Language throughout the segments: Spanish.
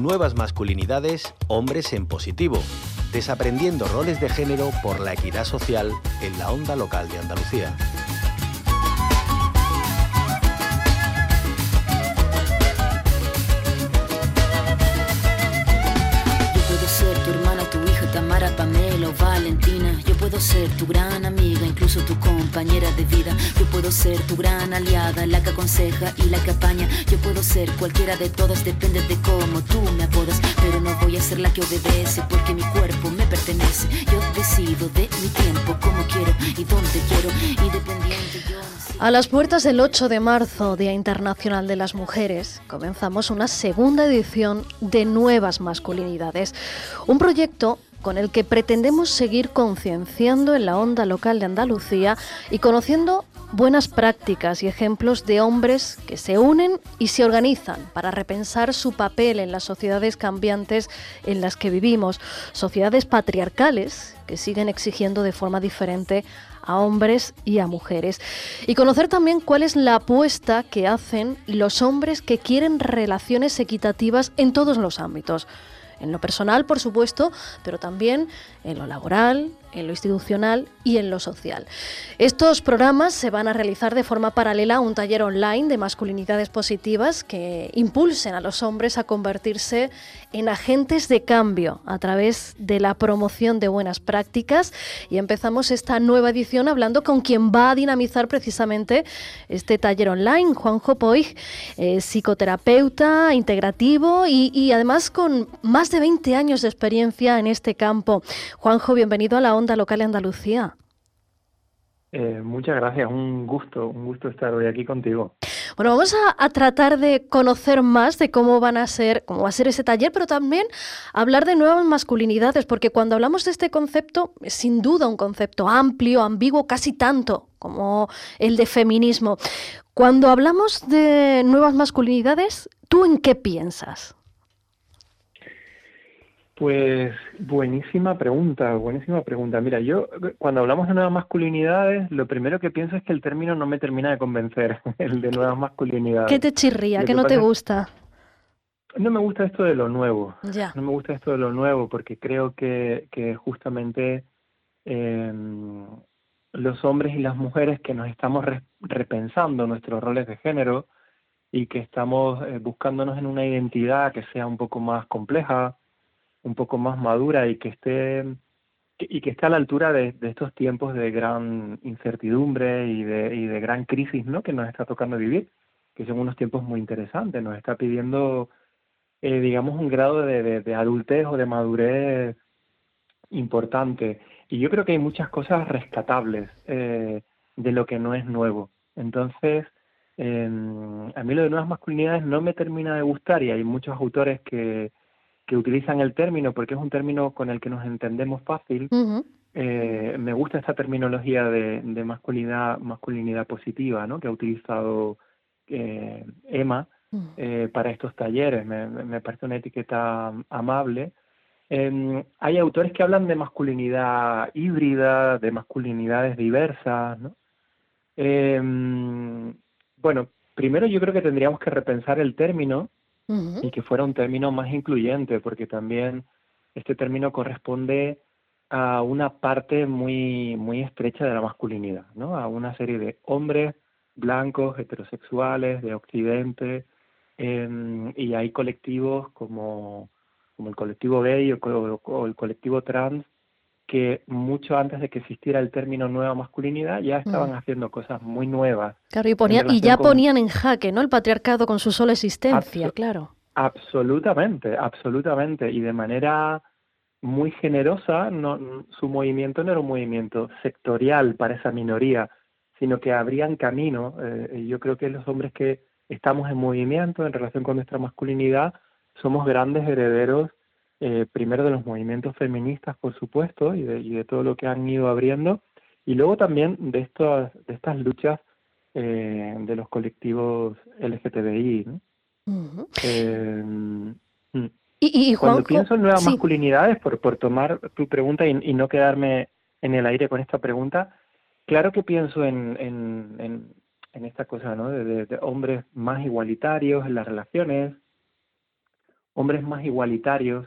Nuevas masculinidades, hombres en positivo, desaprendiendo roles de género por la equidad social en la onda local de Andalucía. Yo puedo ser tu hermana, tu hija, Tamara, Pamela o Valentina. Yo puedo ser tu gran amiga, incluso tu compañera de vida. Puedo ser tu gran de a la A las puertas del 8 de marzo, Día Internacional de las Mujeres, comenzamos una segunda edición de Nuevas Masculinidades, un proyecto con el que pretendemos seguir concienciando en la onda local de Andalucía y conociendo buenas prácticas y ejemplos de hombres que se unen y se organizan para repensar su papel en las sociedades cambiantes en las que vivimos, sociedades patriarcales que siguen exigiendo de forma diferente a hombres y a mujeres. Y conocer también cuál es la apuesta que hacen los hombres que quieren relaciones equitativas en todos los ámbitos. En lo personal, por supuesto, pero también en lo laboral, en lo institucional y en lo social. Estos programas se van a realizar de forma paralela a un taller online de masculinidades positivas que impulsen a los hombres a convertirse en agentes de cambio a través de la promoción de buenas prácticas. Y empezamos esta nueva edición hablando con quien va a dinamizar precisamente este taller online, Juanjo Poig, eh, psicoterapeuta integrativo y, y además con más de 20 años de experiencia en este campo. Juanjo, bienvenido a la Onda Local de Andalucía. Eh, muchas gracias, un gusto, un gusto estar hoy aquí contigo. Bueno, vamos a, a tratar de conocer más de cómo van a ser, cómo va a ser ese taller, pero también hablar de nuevas masculinidades, porque cuando hablamos de este concepto, es sin duda un concepto amplio, ambiguo, casi tanto como el de feminismo. Cuando hablamos de nuevas masculinidades, ¿tú en qué piensas? Pues buenísima pregunta, buenísima pregunta. Mira, yo cuando hablamos de nuevas masculinidades, lo primero que pienso es que el término no me termina de convencer, el de nuevas masculinidades. ¿Qué te chirría? ¿Qué que no te gusta? No me gusta esto de lo nuevo, Ya. no me gusta esto de lo nuevo porque creo que, que justamente eh, los hombres y las mujeres que nos estamos re- repensando nuestros roles de género y que estamos eh, buscándonos en una identidad que sea un poco más compleja, un poco más madura y que esté y que esté a la altura de, estos tiempos de gran incertidumbre y de, y de gran crisis ¿no? que nos está tocando vivir, que son unos tiempos muy interesantes, nos está pidiendo eh, digamos, un grado de, de, adultez o de madurez importante. Y yo creo que hay muchas cosas rescatables eh, de lo que no es nuevo. Entonces, eh, a mí lo de nuevas masculinidades no me termina de gustar y hay muchos autores que, que utilizan el término porque es un término con el que nos entendemos fácil. Eh, me gusta esta terminología de, de masculinidad, masculinidad positiva, ¿no? Que ha utilizado eh, Emma Mm. eh, para estos talleres. Me, me- me parece una etiqueta amable. Em, hay autores que hablan de masculinidad híbrida, de masculinidades diversas, ¿no? Em, bueno, primero yo creo que tendríamos que repensar el término Y que fuera un término más incluyente, porque también este término corresponde a una parte muy, muy estrecha de la masculinidad, ¿no? A una serie de hombres blancos, heterosexuales, de Occidente, em, y hay colectivos como, como el colectivo gay o el colectivo trans que mucho antes de que existiera el término nueva masculinidad ya estaban Mm. haciendo cosas muy nuevas Claro, y, ponían- y ya con- ponían en jaque, ¿no? El patriarcado con su sola existencia, claro. Absolutamente, absolutamente. Y de manera muy generosa, no, su movimiento no era un movimiento sectorial para esa minoría, sino que abrían camino. Eh, yo creo que los hombres que estamos en movimiento en relación con nuestra masculinidad somos grandes herederos, eh, primero de los movimientos feministas, por supuesto, y de, y de todo lo que han ido abriendo, y luego también de, estas de estas luchas eh, de los colectivos LGTBI. ¿no? Eh, mm. Y, y, y Cuando pienso en nuevas sí. masculinidades, por, por tomar tu pregunta y, y no quedarme en el aire con esta pregunta, claro que pienso en, en, en, en esta cosa, ¿no? De, de- de hombres más igualitarios en las relaciones, hombres más igualitarios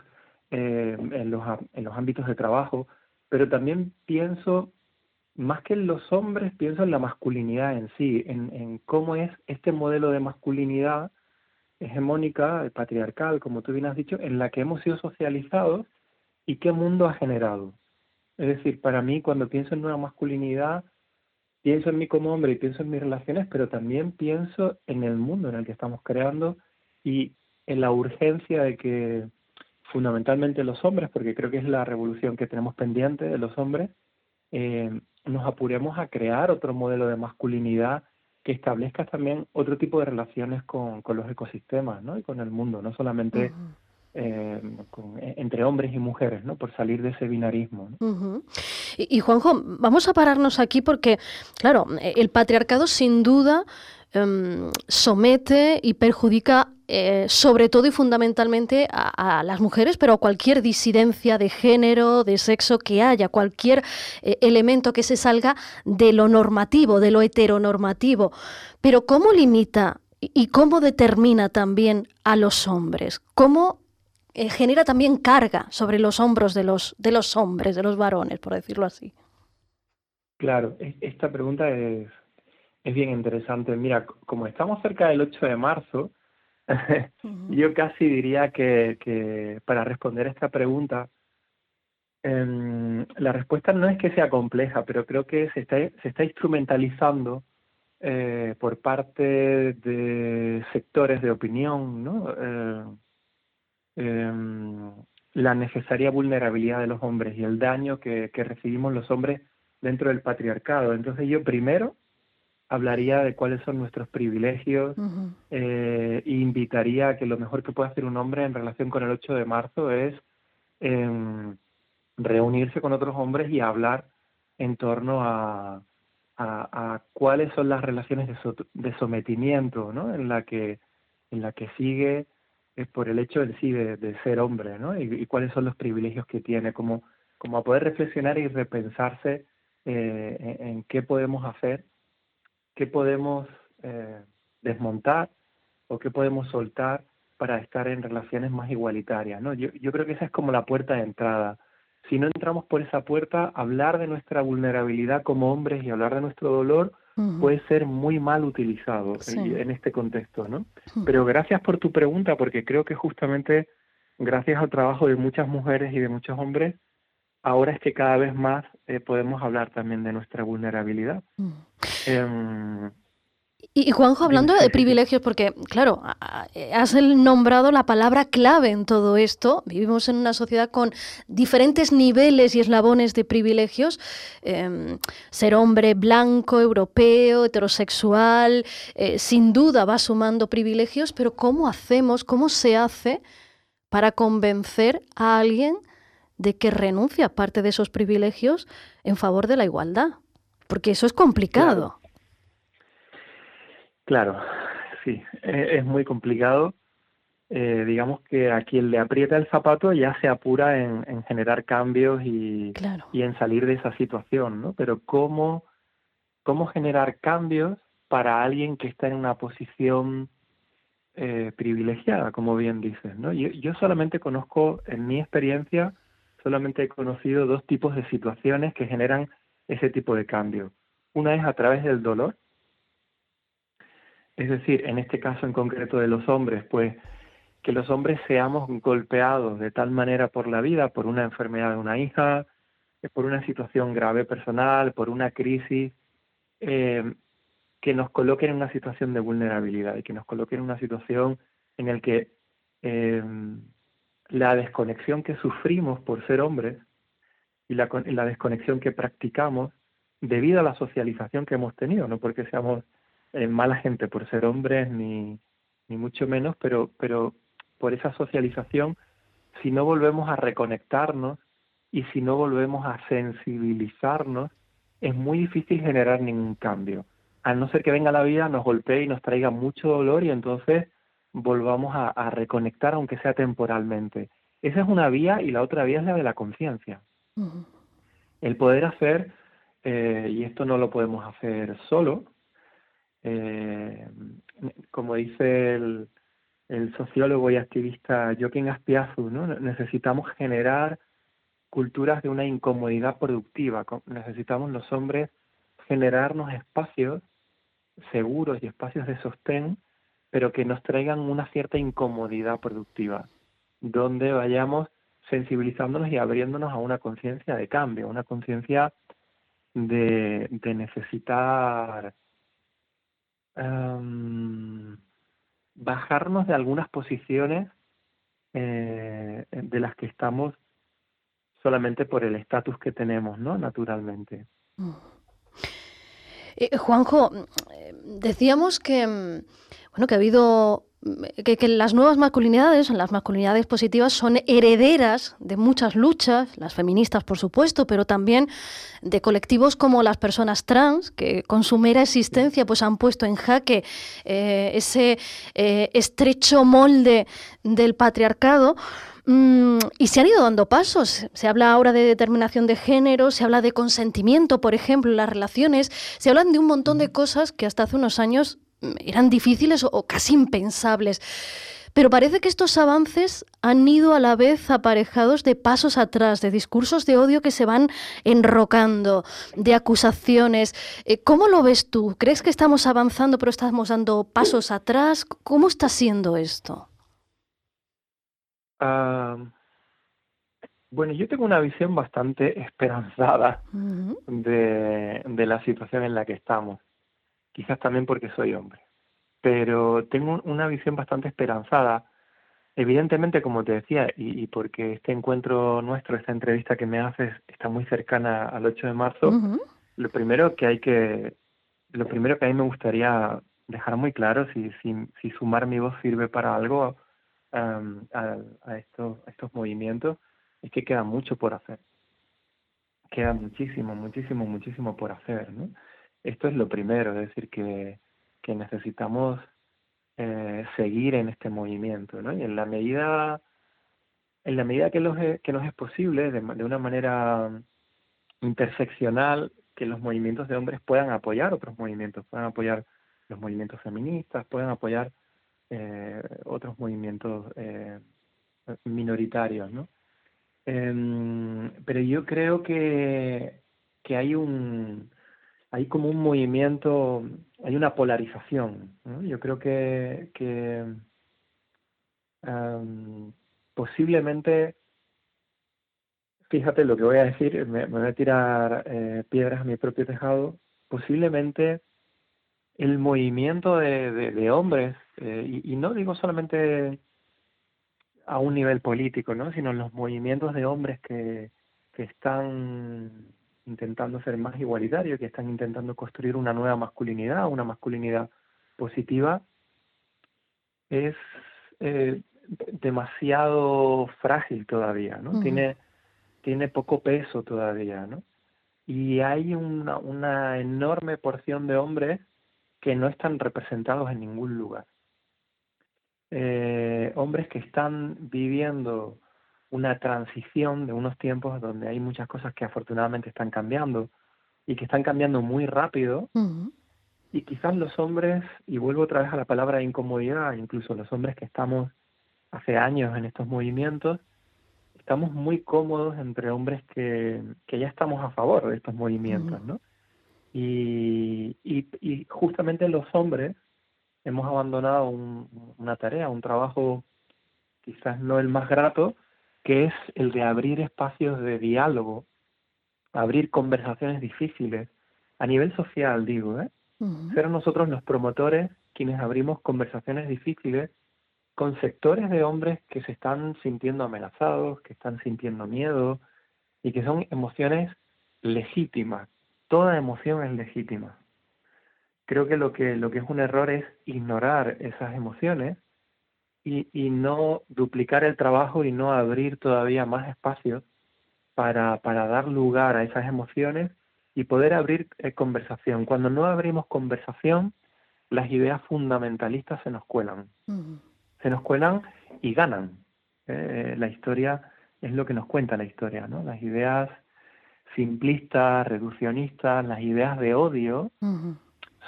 eh, en, los, en los ámbitos de trabajo, pero también pienso, más que en los hombres, pienso en la masculinidad en sí, en, en cómo es este modelo de masculinidad hegemónica, patriarcal, como tú bien has dicho, en la que hemos sido socializados y qué mundo ha generado. Es decir, para mí cuando pienso en nueva masculinidad, pienso en mí como hombre y pienso en mis relaciones, pero también pienso en el mundo en el que estamos creando y en la urgencia de que fundamentalmente los hombres, porque creo que es la revolución que tenemos pendiente de los hombres, eh, nos apuremos a crear otro modelo de masculinidad que establezca también otro tipo de relaciones con, los ecosistemas ¿no? y con el mundo, no solamente eh, e, entre hombres y mujeres, ¿no? por salir de ese binarismo. y, Juanjo, vamos a pararnos aquí porque, claro, el patriarcado sin duda em, somete y perjudica eh, sobre todo y fundamentalmente a, las mujeres, pero a cualquier disidencia de género, de sexo que haya, cualquier eh, elemento que se salga de lo normativo, de lo heteronormativo. Pero ¿cómo limita y cómo determina también a los hombres? ¿Cómo eh, genera también carga sobre los hombros de los, de los hombres, de los varones, por decirlo así? Claro, esta pregunta es, es bien interesante. Mira, como estamos cerca del 8 de marzo, Yo casi diría que, para responder esta pregunta, em, la respuesta no es que sea compleja, pero creo que se está, se está instrumentalizando eh, por parte de sectores de opinión, ¿no? Eh, em, la necesaria vulnerabilidad de los hombres y el daño que recibimos los hombres dentro del patriarcado. Entonces yo primero hablaría de cuáles son nuestros privilegios eh, e invitaría a que lo mejor que puede hacer un hombre en relación con el 8 de marzo es em, reunirse con otros hombres y hablar en torno a, a, cuáles son las relaciones de, sometimiento ¿no? en la que en la que sigue es por el hecho en sí de, ser hombre ¿no? Y, cuáles son los privilegios que tiene como como a poder reflexionar y repensarse eh, en qué podemos hacer qué podemos eh, desmontar o qué podemos soltar para estar en relaciones más igualitarias. ¿no? Yo, yo creo que esa es como la puerta de entrada. Si no entramos por esa puerta, hablar de nuestra vulnerabilidad como hombres y hablar de nuestro dolor puede ser muy mal utilizado en este contexto. ¿no? Pero gracias por tu pregunta, porque creo que justamente gracias al trabajo de muchas mujeres y de muchos hombres, ahora es que cada vez más eh, podemos hablar también de nuestra vulnerabilidad. Y, Juanjo, hablando de privilegios, porque claro, has nombrado la palabra clave en todo esto. Vivimos en una sociedad con diferentes niveles y eslabones de privilegios. Em, ser hombre blanco, europeo, heterosexual, eh, sin duda va sumando privilegios, pero ¿cómo hacemos, cómo se hace para convencer a alguien de que renuncia a parte de esos privilegios en favor de la igualdad, porque eso es complicado. Claro, sí, e-, es muy complicado. Eh, digamos que a quien le aprieta el zapato ya se apura en, generar cambios y, y, en salir de esa situación, ¿no? Pero ¿cómo, cómo generar cambios para alguien que está en una posición eh, privilegiada, como bien dices, ¿no? Yo, yo solamente conozco, en mi experiencia, solamente he conocido dos tipos de situaciones que generan ese tipo de cambio. Una es a través del dolor, es decir, en este caso en concreto de los hombres, pues que los hombres seamos golpeados de tal manera por la vida, por una enfermedad de una hija, por una situación grave personal, por una crisis, eh, que nos coloquen en una situación de vulnerabilidad y que nos coloquen en una situación en la que eh, la desconexión que sufrimos por ser hombres y la, desconexión que practicamos debido a la socialización que hemos tenido, no porque seamos eh, mala gente por ser hombres ni, ni mucho menos, pero, pero por esa socialización, si no volvemos a reconectarnos y si no volvemos a sensibilizarnos, es muy difícil generar ningún cambio. Al no ser que venga la vida, nos golpee y nos traiga mucho dolor y entonces volvamos a, reconectar, aunque sea temporalmente. Esa es una vía y la otra vía es la de la conciencia. El poder hacer, eh, y esto no lo podemos hacer solo, eh, como dice el, sociólogo y activista Joaquín Aspiazu, ¿no? Necesitamos generar culturas de una incomodidad productiva. Necesitamos los hombres generarnos espacios seguros y espacios de sostén, pero que nos traigan una cierta incomodidad productiva, donde vayamos sensibilizándonos y abriéndonos a una conciencia de cambio, una conciencia de, necesitar em, bajarnos de algunas posiciones eh, de las que estamos solamente por el estatus que tenemos, ¿no? Naturalmente. Mm. Eh, Juanjo, decíamos que, bueno, que ha habido que, las nuevas masculinidades, las masculinidades positivas, son herederas de muchas luchas, las feministas por supuesto, pero también de colectivos como las personas trans, que con su mera existencia pues, han puesto en jaque eh, ese eh, estrecho molde del patriarcado. Mm, y se han ido dando pasos. Se habla ahora de determinación de género, se habla de consentimiento, por ejemplo, en las relaciones. Se hablan de un montón de cosas que hasta hace unos años mm, eran difíciles o, casi impensables. Pero parece que estos avances han ido a la vez aparejados de pasos atrás, de discursos de odio que se van enrocando, de acusaciones. Eh, ¿Cómo lo ves tú? ¿Crees que estamos avanzando pero estamos dando pasos atrás? ¿Cómo está siendo esto? bueno, yo tengo una visión bastante esperanzada de, de la situación en la que estamos. Quizás también porque soy hombre. Pero tengo una visión bastante esperanzada. Evidentemente, como te decía, y, porque este encuentro nuestro, esta entrevista que me haces, está muy cercana al 8 de marzo, lo primero que hay que, lo primero que a mí me gustaría dejar muy claro, si, si, si sumar mi voz sirve para algo, a, estos, estos movimientos es que queda mucho por hacer. Queda muchísimo, muchísimo, muchísimo por hacer. ¿no? Esto es lo primero, es decir, que, que necesitamos eh, seguir en este movimiento. ¿no? Y en la medida, en la medida que, los, que nos es posible, de, de una manera interseccional, que los movimientos de hombres puedan apoyar otros movimientos, puedan apoyar los movimientos feministas, puedan apoyar eh, otros movimientos eh, minoritarios, ¿no? Em, pero yo creo que, que hay un hay como un movimiento, hay una polarización. Yo creo que, que em, posiblemente, fíjate lo que voy a decir, me, voy a tirar eh, piedras a mi propio tejado, posiblemente el movimiento de, hombres, eh, y, no digo solamente a un nivel político, ¿no? sino los movimientos de hombres que, que están intentando ser más igualitarios, que están intentando construir una nueva masculinidad, una masculinidad positiva, es eh, demasiado frágil todavía, ¿no? Tiene, tiene poco peso todavía, ¿no? Y hay una, una enorme porción de hombres que no están representados en ningún lugar. Eh, hombres que están viviendo una transición de unos tiempos donde hay muchas cosas que afortunadamente están cambiando y que están cambiando muy rápido. Y quizás los hombres, y vuelvo otra vez a la palabra incomodidad, incluso los hombres que estamos hace años en estos movimientos, estamos muy cómodos entre hombres que, que ya estamos a favor de estos movimientos, ¿no? Y, y, justamente los hombres hemos abandonado una tarea, un trabajo quizás no el más grato, que es el de abrir espacios de diálogo, abrir conversaciones difíciles, a nivel social digo, ¿eh? ser nosotros los promotores quienes abrimos conversaciones difíciles con sectores de hombres que se están sintiendo amenazados, que están sintiendo miedo y que son emociones legítimas, toda emoción es legítima. Creo que lo que, lo que es un error es ignorar esas emociones y, y no duplicar el trabajo y no abrir todavía más espacios para, para dar lugar a esas emociones y poder abrir eh, conversación. Cuando no abrimos conversación, las ideas fundamentalistas se nos cuelan. Se nos cuelan y ganan. Eh, la historia es lo que nos cuenta la historia, ¿no? Las ideas simplistas, reduccionistas, las ideas de odio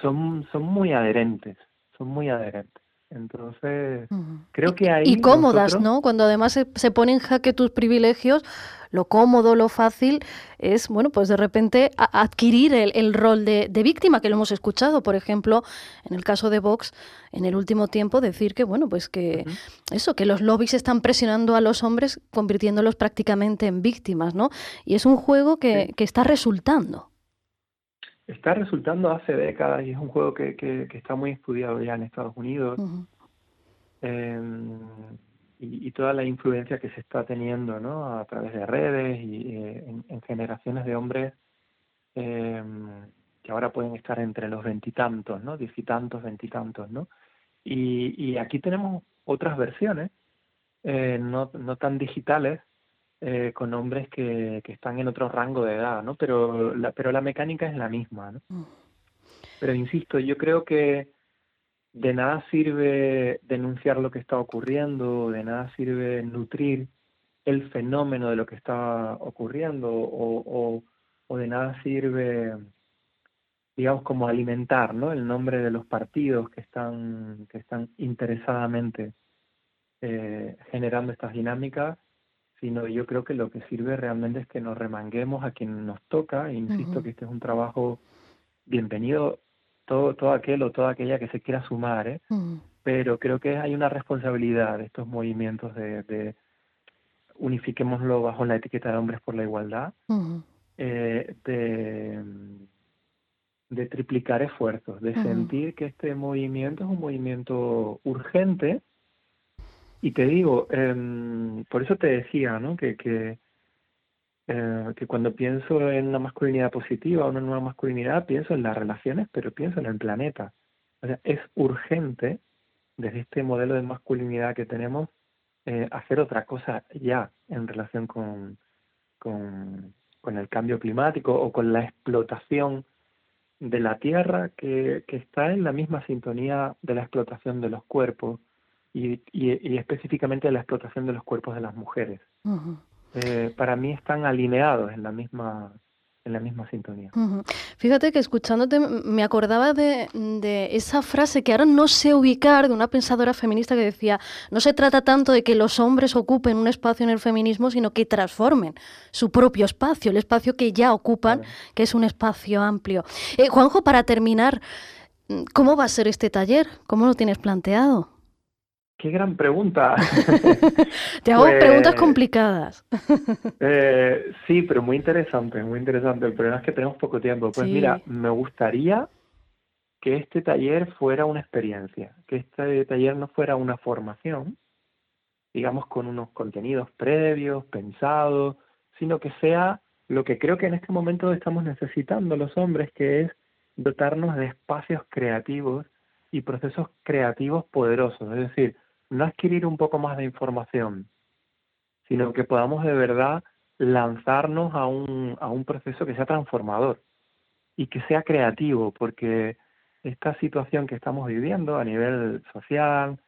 son, son muy adherentes, son muy adherentes. Entonces, creo que hay... Y cómodas, ¿no? Cuando además se, se pone en jaque tus privilegios, lo cómodo, lo fácil es, bueno, pues de repente adquirir el, rol de, víctima, que lo hemos escuchado, por ejemplo, en el caso de Vox, en el último tiempo, decir que, bueno, pues que eso, que los lobbies están presionando a los hombres, convirtiéndolos prácticamente en víctimas, ¿no? Y es un juego que, que está resultando está resultando hace décadas y es un juego que, que, está muy estudiado ya en Estados Unidos. Em, y, toda la influencia que se está teniendo ¿no? a través de redes y eh, en, generaciones de hombres em, que ahora pueden estar entre los veintitantos, ¿no? Diez y tantos, veintitantos, ¿no? Y, y aquí tenemos otras versiones, eh, no, no tan digitales, eh, con hombres que, que, están en otro rango de edad, ¿no? Pero la, pero la mecánica es la misma, ¿no? Mm. Pero insisto, yo creo que de nada sirve denunciar lo que está ocurriendo, de nada sirve nutrir el fenómeno de lo que está ocurriendo o, o, de nada sirve, digamos, como alimentar ¿no? el nombre de los partidos que están, que están interesadamente eh, generando estas dinámicas sino yo creo que lo que sirve realmente es que nos remanguemos a quien nos toca, insisto que este es un trabajo bienvenido todo, todo aquel o toda aquella que se quiera sumar, ¿eh? pero creo que hay una responsabilidad de estos movimientos de, de unifiquémoslo bajo la etiqueta de hombres por la igualdad, eh, de, de triplicar esfuerzos, de sentir que este movimiento es un movimiento urgente, y te digo, em, por eso te decía, ¿no? Que, que, eh, cuando pienso en una masculinidad positiva, una nueva masculinidad, pienso en las relaciones, pero pienso en el planeta. O sea, es urgente, desde este modelo de masculinidad que tenemos, eh, hacer otra cosa ya en relación con, con, con, el cambio climático o con la explotación de la tierra que, que está en la misma sintonía de la explotación de los cuerpos, y, y, específicamente la explotación de los cuerpos de las mujeres. Eh, para mí están alineados en la misma en la misma sintonía. Fíjate que escuchándote me acordaba de, de, esa frase que ahora no sé ubicar de una pensadora feminista que decía, no se trata tanto de que los hombres ocupen un espacio en el feminismo, sino que transformen su propio espacio, el espacio que ya ocupan, que es un espacio amplio. Eh, Juanjo, para terminar, ¿cómo va a ser este taller? ¿Cómo lo tienes planteado? Qué gran pregunta. Te hago preguntas pues, complicadas. eh, sí, pero muy interesante, muy interesante. El problema es que tenemos poco tiempo. Pues mira, me gustaría que este taller fuera una experiencia, que este taller no fuera una formación, digamos con unos contenidos previos, pensados, sino que sea lo que creo que en este momento estamos necesitando los hombres, que es dotarnos de espacios creativos y procesos creativos poderosos. Es decir, no adquirir un poco más de información, sino que podamos de verdad lanzarnos a un, a un proceso que sea transformador y que sea creativo, porque esta situación que estamos viviendo a nivel social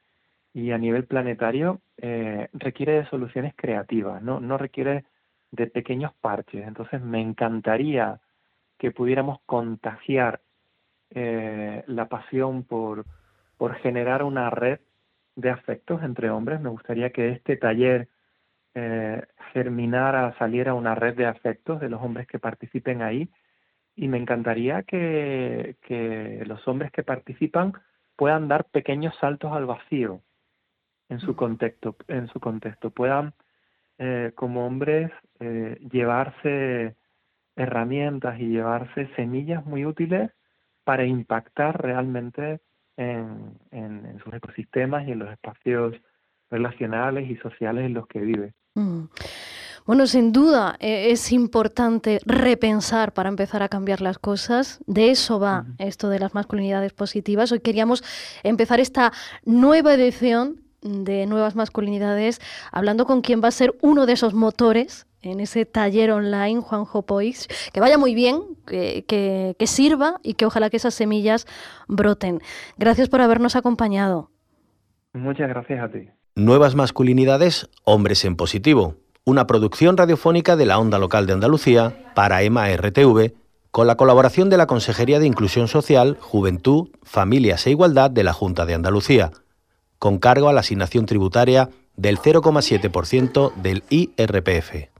y a nivel planetario eh, requiere de soluciones creativas, ¿no? no requiere de pequeños parches. Entonces me encantaría que pudiéramos contagiar eh, la pasión por, por generar una red de afectos entre hombres. Me gustaría que este taller eh, germinara, saliera una red de afectos de los hombres que participen ahí. Y me encantaría que, que los hombres que participan puedan dar pequeños saltos al vacío en su contexto, en su contexto, puedan eh, como hombres eh, llevarse herramientas y llevarse semillas muy útiles para impactar realmente en, en, sus ecosistemas y en los espacios relacionales y sociales en los que vive. Mm. Bueno, sin duda e, es importante repensar para empezar a cambiar las cosas. De eso va esto de las masculinidades positivas. Hoy queríamos empezar esta nueva edición de Nuevas Masculinidades hablando con quien va a ser uno de esos motores en ese taller online, Juanjo Poix. Que vaya muy bien, que, que, sirva y que ojalá que esas semillas broten. Gracias por habernos acompañado. Muchas gracias a ti. Nuevas masculinidades, hombres en positivo. Una producción radiofónica de la Onda Local de Andalucía para EMA RTV, con la colaboración de la Consejería de Inclusión Social, Juventud, Familias e Igualdad de la Junta de Andalucía con cargo a la asignación tributaria del 0,7% del IRPF.